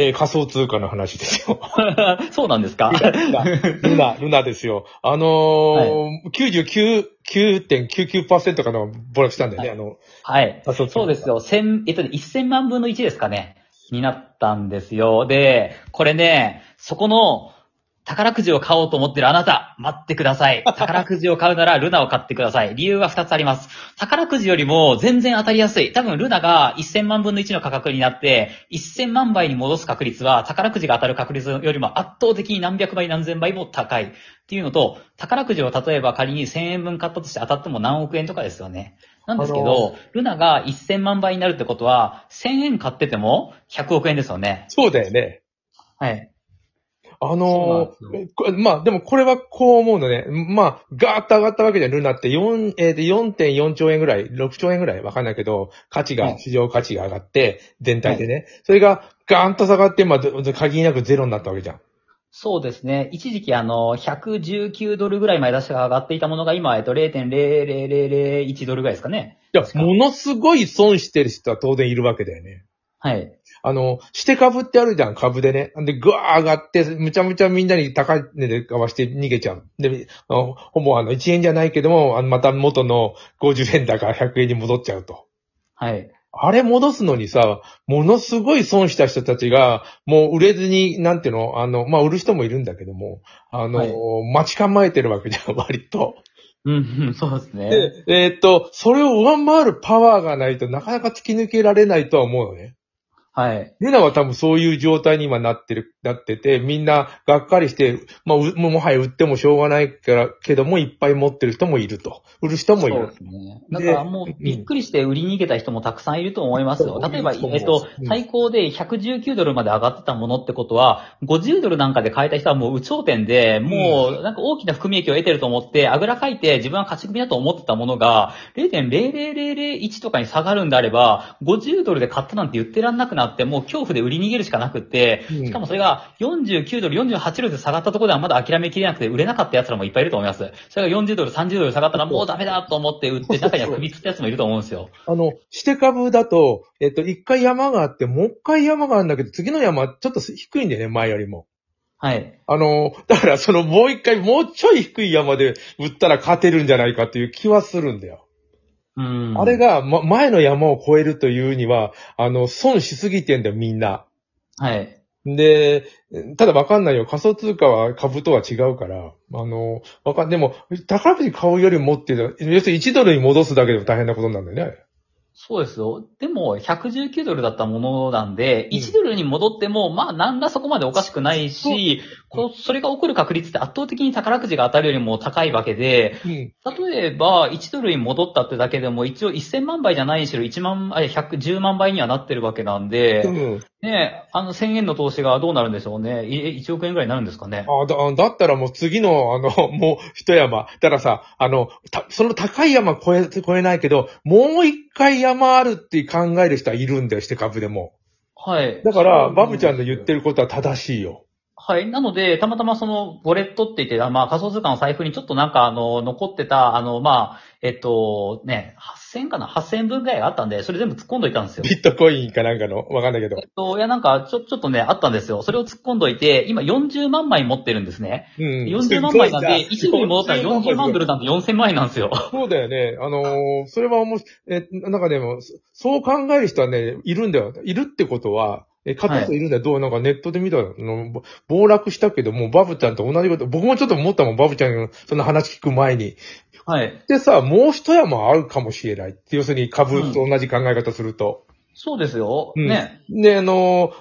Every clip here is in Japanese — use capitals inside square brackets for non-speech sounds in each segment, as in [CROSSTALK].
えー仮想通貨の話ですよ。[LAUGHS] そうなんですか？ルナ、ルナ、ルナですよ。あのー99.99%かの暴落したんだよね、はあの、はい。そうですよ。千、えっとね、1000万分の1ですかね。になったんですよ。で、これね、そこの、宝くじを買おうと思ってるあなた、待ってください。[LAUGHS] 宝くじを買うならルナを買ってください。理由は2つあります。宝くじよりも全然当たりやすい。多分ルナが1000万分の1の価格になって、1000万倍に戻す確率は宝くじが当たる確率よりも圧倒的に何百倍何千倍も高い。っていうのと、宝くじを例えば仮に1000円分買ったとして当たっても何億円とかですよね。なんですけど、ルナが1000万倍になるってことは、1000円買ってても100億円ですよね。そうだよね。はい。あのーこまあ、でもこれはこう思うのね。まあ、ガーッと上がったわけじゃん、ルナって4、えーで4.4兆円ぐらい、6兆円ぐらいわかんないけど、価値が、はい市場価値が上がって、全体でね。それがガーンと下がって、まあ、ど限りなくゼロになったわけじゃん。そうですね。一時期あの、119ドルぐらい前出しが上がっていたものが今、えっと、0.00001ドルぐらいですかね。いや、ものすごい損してる人は当然いるわけだよね。はい。あの、して株ってあるじゃん、株でね。で、ぐわー上がって、むちゃむちゃみんなに高い値で買わして逃げちゃう。で、あのほぼあの、1円じゃないけども、あのまた元の50円だから100円に戻っちゃうと。はい。あれ戻すのにさ、ものすごい損した人たちが、もう売れずに、なんていうの、あの、まあ、売る人もいるんだけども、あの、はい待ち構えてるわけじゃん、割と。うん、うん、そうですね。で、えーっと、それを上回るパワーがないとなかなか突き抜けられないとは思うのね。はい。ルナは多分そういう状態に今なってる、なってて、みんながっかりして、まあ、うもはや売ってもしょうがないから、けどもいっぱい持ってる人もいると。売る人もいるそうで。すね。だからもう、びっくりして売りに逃げた人もたくさんいると思いますよ。例えば、えっとうん、最高で119ドルまで上がってたものってことは、50ドルなんかで買えた人はもう有頂天で、もう、なんか大きな含み益を得てると思って、あぐらかいて自分は勝ち組だと思ってたものが、0.00001とかに下がるんであれば、50ドルで買ったなんて言ってらんなくなって、もう恐怖で売り逃げるしかなくって、うんしかもそれが49ドル、48ドルで下がったところではまだ諦めきれなくて売れなかった奴らもいっぱいいると思います。それが40ドル、30ドル下がったらもうダメだと思って売って、中には首つった奴もいると思うんですよ。あの、して株だと、えっと、一回山があって、もう一回山があるんだけど、次の山ちょっと低いんだよね、前よりも。はい。あの、だからそのもう一回、もうちょい低い山で売ったら勝てるんじゃないかっていう気はするんだよ。うん。あれ、が、ま、前の山を越えるというには、あの、損しすぎてんだよ、みんな。はい。で、ただわかんないよ。仮想通貨は株とは違うから。あの、わかん、でも、宝くじ買うよりもっていうのは、要するに1ドルに戻すだけでも大変なことなんだよね。そうですよ。でも、119ドルだったものなんで、うん1ドルに戻っても、まあ、なんらそこまでおかしくないし、こうそれが起こる確率って圧倒的に宝くじが当たるよりも高いわけで、うん。例えば、1ドルに戻ったってだけでも、一応1000万倍じゃないにしろ、1万、あ、110万倍にはなってるわけなんで、うん。ねあの1000円の投資がどうなるんでしょうね。い1億円ぐらいになるんですかね。あだ、だったらもう次の、あの、[LAUGHS] もう一山。だからさ、あの、たその高い山越え、越えないけど、もう一回山あるって考える人はいるんだよ、して株でも。はい。だから、バブちゃんの言ってることは正しいよ。はい。なので、たまたまその、ウォレットって言って、あまあ、仮想通貨の財布にちょっとなんか、あの、残ってた、あの、まあ、えっと、ね、8000かな ?8000 分ぐらいあったんで、それ全部突っ込んどいたんですよ。ビットコインかなんかの、わかんないけどえ。っと、いや、なんか、ちょ、ちょっとね、あったんですよ。それを突っ込んどいて、今40万枚持ってるんですね。うん。40万枚なんで、すごい1ドルに戻ったら40万ドルなんて4000万円なんですよ。そうだよね。あのーそれはもう、え、なんかでも、そそう考える人はね、いるんだよ。いるってことは、え、買った人いるんだよ。どうなんかネットで見たの、ぼ暴落したけど、もうバブちゃんと同じこと、僕もちょっと思ったもん、バブちゃんのその話聞く前に。はい。でさ、もう一山あるかもしれない。要するに株と同じ考え方すると。そうですよ。うんね。で、あの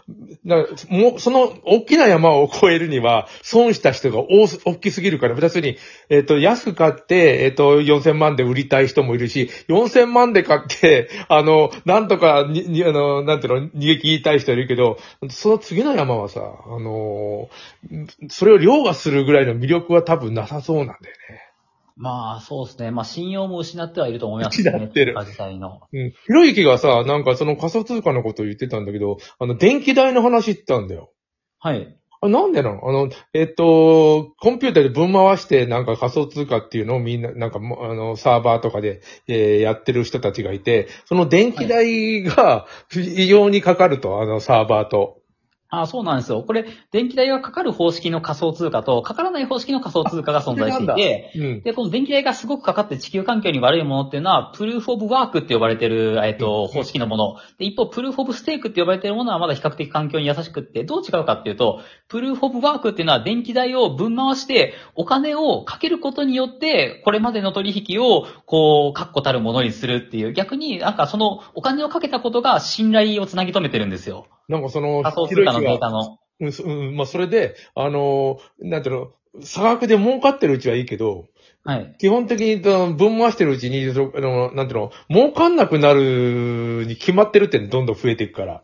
ーもう、その、大きな山を越えるには、損した人が大す大きすぎるから、要するに、えっ、と、安く買って、えっ、と、4000万で売りたい人もいるし、4000万で買って、あの、なんとかに、にあの、なんていうの、逃げ切りたい人いるけど、その次の山はさ、あのーそれを凌駕するぐらいの魅力は多分なさそうなんだよね。まあ、そうですね。まあ、信用も失ってはいると思います失ってる通貨自体の。うん。ひろゆきがさ、なんかその仮想通貨のことを言ってたんだけど、あの、電気代の話言ってたんだよ。はい。あなんでなの？あの、えっと、コンピューターで分回して、なんか仮想通貨っていうのをみんな、なんかも、あの、サーバーとかで、えーやってる人たちがいて、その電気代が、異様にかかると、あの、サーバーと。あそうなんですよ。これ、電気代がかかる方式の仮想通貨と、かからない方式の仮想通貨が存在していて、うん。で、この電気代がすごくかかって地球環境に悪いものっていうのは、プルーフオブワークって呼ばれてる、えっと、方式のもの。で、一方、プルーフオブステークって呼ばれてるものはまだ比較的環境に優しくって、どう違うかっていうと、プルーフオブワークっていうのは電気代を分回して、お金をかけることによって、これまでの取引を、こう、確固たるものにするっていう、逆になんかその、お金をかけたことが信頼をつなぎ止めてるんですよ。なんかその、仮想通貨のデータの。うんそ、うん、まあ、それで、あのー、なんていうの、差額で儲かってるうちはいいけど、はい。基本的に分回してるうちに、そあの、なんていうの、儲かんなくなるに決まってるってどんどん増えていくから。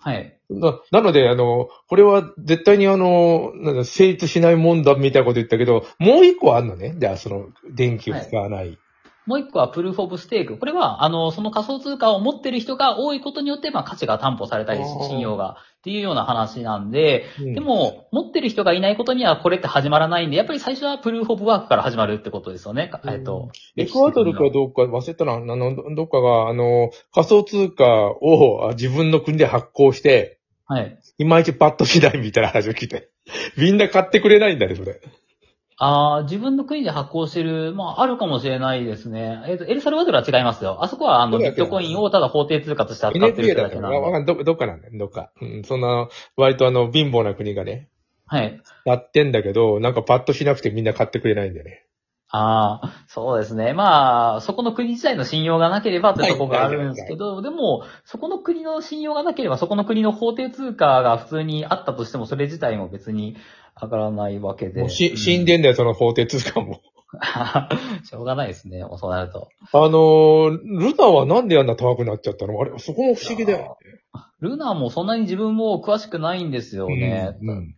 はい。ななので、あの、これは絶対にあの、なんだ成立しないもんだみたいなこと言ったけど、もう一個あんのね。じゃあ、その、電気を使わない。もう一個はプルーフオブステーク。これは、あの、その仮想通貨を持ってる人が多いことによって、まあ価値が担保されたり信用が、っていうような話なんで、うんでも、持ってる人がいないことにはこれって始まらないんで、やっぱり最初はプルーフオブワークから始まるってことですよね。かえっと、エクアドルかどうか忘れたな、あの、どどっかが、あの、仮想通貨をあ自分の国で発行して、はい。いまいちパッとしないみたいな話を聞いて。みんな買ってくれないんだね、それ。ああ、自分の国で発行してる、まあ、あるかもしれないですね。えっ、と、エルサルバドルは違いますよ。あそこは、あの、ビットコインをただ法定通貨として扱ってるだけなんで。わかんない。ど、どっかなんだよ、どっか。うん、そんな、割とあの、貧乏な国がね、はい。やってんだけど、なんかパッとしなくてみんな買ってくれないんだよね。ああ、そうですね。まあ、そこの国自体の信用がなければというところがあるんですけど、でも、そこの国の信用がなければ、そこの国の法定通貨が普通にあったとしても、それ自体も別に上がらないわけで。もうし、うん死んでんだよ、その法定通貨も。[LAUGHS] しょうがないですね、そうなると。あのー、ルナはなんであんな高くなっちゃったの？あれ、そこも不思議だよ。ルナもそんなに自分も詳しくないんですよね。うんうん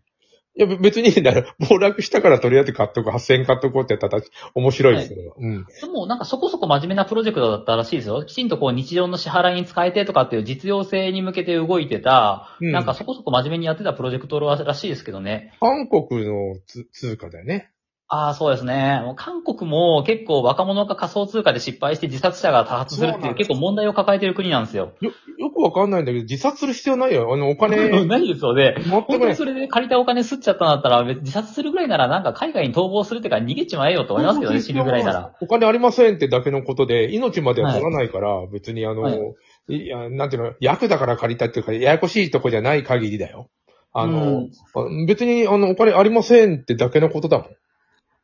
いや、べ別に [LAUGHS] いいんだよ。暴落したからとりあえず買っとく、8000円買っとこうってやったら面白いですけど。うん。でもなんかそこそこ真面目なプロジェクトだったらしいですよ。きちんとこう日常の支払いに使えてとかっていう実用性に向けて動いてた、うんなんかそこそこ真面目にやってたプロジェクトらしいですけどね。韓国のつ通貨だよね。ああ、そうですね。もう韓国も結構若者が仮想通貨で失敗して自殺者が多発するってそうないんですう結構問題を抱えてる国なんですよ。よ、よくわかんないんだけど、自殺する必要ないよ。あの、お金、[LAUGHS] ないですよね。全く本当ない。にそれで借りたお金吸っちゃったんだったら、別に自殺するぐらいならなんか海外に逃亡するっていうか逃げちまえよと思いますけどね、死ぬぐらいなら。。お金ありませんってだけのことで、命までは取らないから、別にあの、はいいや、なんていうの、役だから借りたっていうか、ややこしいとこじゃない限りだよ。あの、あ別にあの、お金ありませんってだけのことだもん。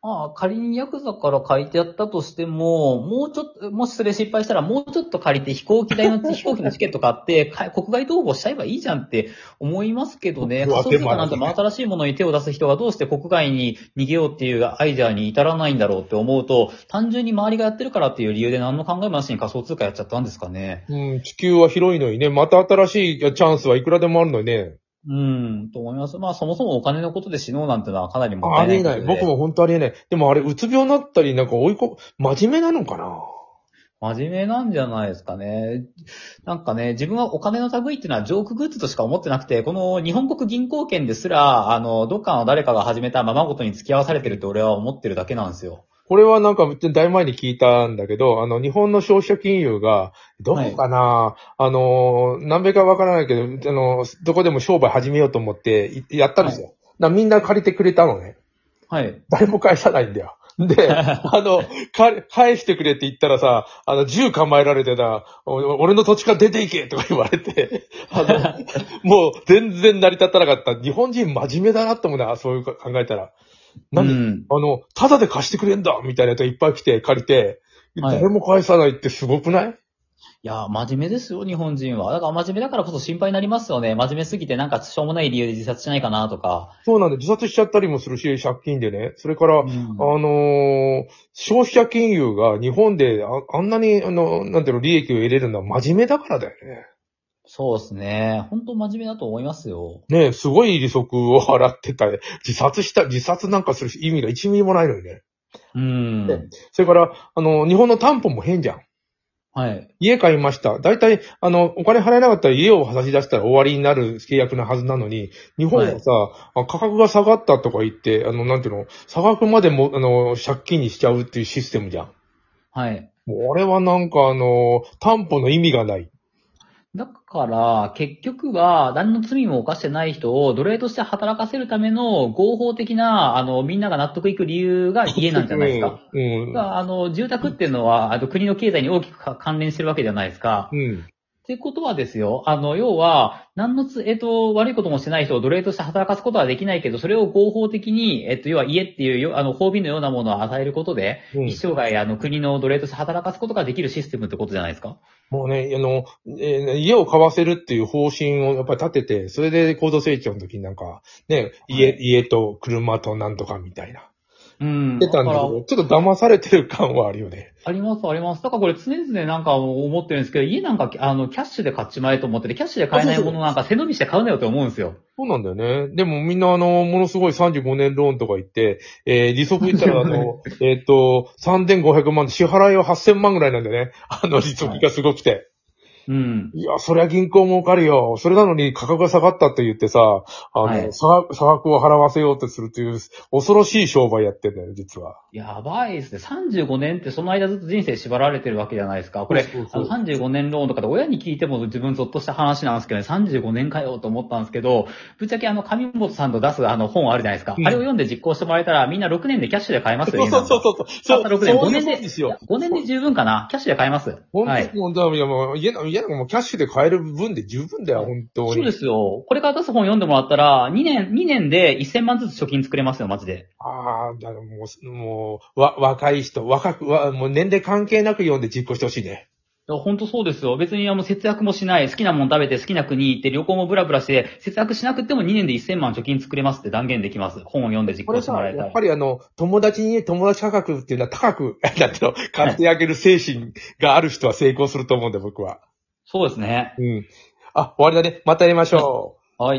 まあ、仮にヤクザから書いてあったとしても、もうちょっと、もしそれ失敗したらもうちょっと借りて飛行機代の、[LAUGHS] 飛行機のチケット買って、か国外逃亡しちゃえばいいじゃんって思いますけどね。仮想通貨なんて真新しいものに手を出す人がどうして国外に逃げようっていうアイデアに至らないんだろうって思うと、単純に周りがやってるからっていう理由で何の考えもなしに仮想通貨やっちゃったんですかね。うん、地球は広いのにね、また新しいチャンスはいくらでもあるのにね。うん、と思います。まあそもそもお金のことで死のうなんてのはかなりもっありえない。たいないことで。僕も本当ありえない。でもあれ、うつ病になったり、なんか追いこ、真面目なのかな？真面目なんじゃないですかね。なんかね、自分はお金の類っていうのはジョークグッズとしか思ってなくて、この日本国銀行券ですら、あの、どっかの誰かが始めたままごとに付き合わされてるって俺は思ってるだけなんですよ。これはなんか、大前に聞いたんだけど、あの、日本の消費者金融が、どこかな、あの、南米かわからないけど、あの、どこでも商売始めようと思って、いやったんですよ。だからみんな借りてくれたのね。はい。誰も返さないんだよ。で、[LAUGHS] あの、か返してくれって言ったらさ、あの、銃構えられてた、お俺の土地から出ていけとか言われて、あの、[LAUGHS] もう全然成り立たなかった。日本人真面目だなって思うな、そういう考えたら。なんで、うん。あの、ただで貸してくれんだみたいなやつがいっぱい来て借りて、はい誰も返さないってすごくない？いや、真面目ですよ、日本人は。だから真面目だからこそ心配になりますよね。真面目すぎてなんかしょうもない理由で自殺しないかなとか。そうなんで、自殺しちゃったりもするし、借金でね。それから、うんあのー消費者金融が日本でああんなに、あの、なんていうの、利益を得れるのは真面目だからだよね。そうですね。本当真面目だと思いますよ。ねえ、すごい利息を払ってた。自殺した、自殺なんかする意味が1ミリもないのにね。うん。ねそれから、あの、日本の担保も変じゃん。はい。家買いました。大体、あの、お金払えなかったら家を差し出したら終わりになる契約なはずなのに、日本はさ、あ価格が下がったとか言って、あの、なんていうの、差額までも、あの、借金にしちゃうっていうシステムじゃん。はい。もう、俺はなんかあの、担保の意味がない。だから、結局は、何の罪も犯してない人を奴隷として働かせるための合法的な、あの、みんなが納得いく理由が家なんじゃないですか。うん。うん。があの、住宅っていうのは、あの、国の経済に大きくか関連してるわけじゃないですか。うん。ってことはですよ、あの、要は、何のつ、えっと、悪いこともしてない人を奴隷として働かすことはできないけど、それを合法的に、えっと、要は家っていうよ、あの、褒美のようなものを与えることで、うん一生涯、あの、国の奴隷として働かすことができるシステムってことじゃないですか？もうね、あの、えー家を買わせるっていう方針をやっぱり立てて、それで高度成長の時になんか、ね、家、はい家と車となんとかみたいな。うん。出たんだけど、ちょっと騙されてる感はあるよね。あります、あります。だからこれ常々なんか思ってるんですけど、家なんか、あの、キャッシュで買っちまえと思ってて、キャッシュで買えないものなんか背伸びして買うなよって思うんですよ。そうなんだよね。でもみんなあの、ものすごい35年ローンとか言って、えー利息言ったらあの、[LAUGHS] えっと、3500万で支払いは8000万ぐらいなんでね。あの、利息がすごくて。うん。いや、そりゃ銀行儲かるよ。それなのに価格が下がったって言ってさ、あの、はい差額を払わせようとするという、恐ろしい商売やってんだよ、実は。やばいですね。35年ってその間ずっと人生縛られてるわけじゃないですか。これ、そうそうそうあの35年ローンとかで親に聞いても自分ゾッとした話なんですけどね、35年かよと思ったんですけど、ぶっちゃけあの、上本さんと出すあの本あるじゃないですか。うんあれを読んで実行してもらえたらみんな6年でキャッシュで買えますよ、そうそうそうそう。そう、たった6年。5年で、そうですよ。5年で十分かなキャッシュで買えます。本当に、はい。やもう家なんかもうキャッシュで買える分で十分だよ、本当に。そうですよ。これから出す本読んでもらったら、2年、2年で1000万ずつ貯金作れますよ、マジで。ああ、だからもう、もう、わ、若い人、若く、わ、もう年齢関係なく読んで実行してほしいね。いや、本当そうですよ。別にあの節約もしない、好きなもん食べて好きな国行って旅行もブラブラして、節約しなくても2年で1000万貯金作れますって断言できます。本を読んで実行してもらえたらやっぱ。りあの、友達に友達価格っていうのは高く、[LAUGHS] なんての、買ってあげる精神がある人は成功すると思うんで、僕は。そうですね。うん。あ、終わりだね。またやりましょう。はい。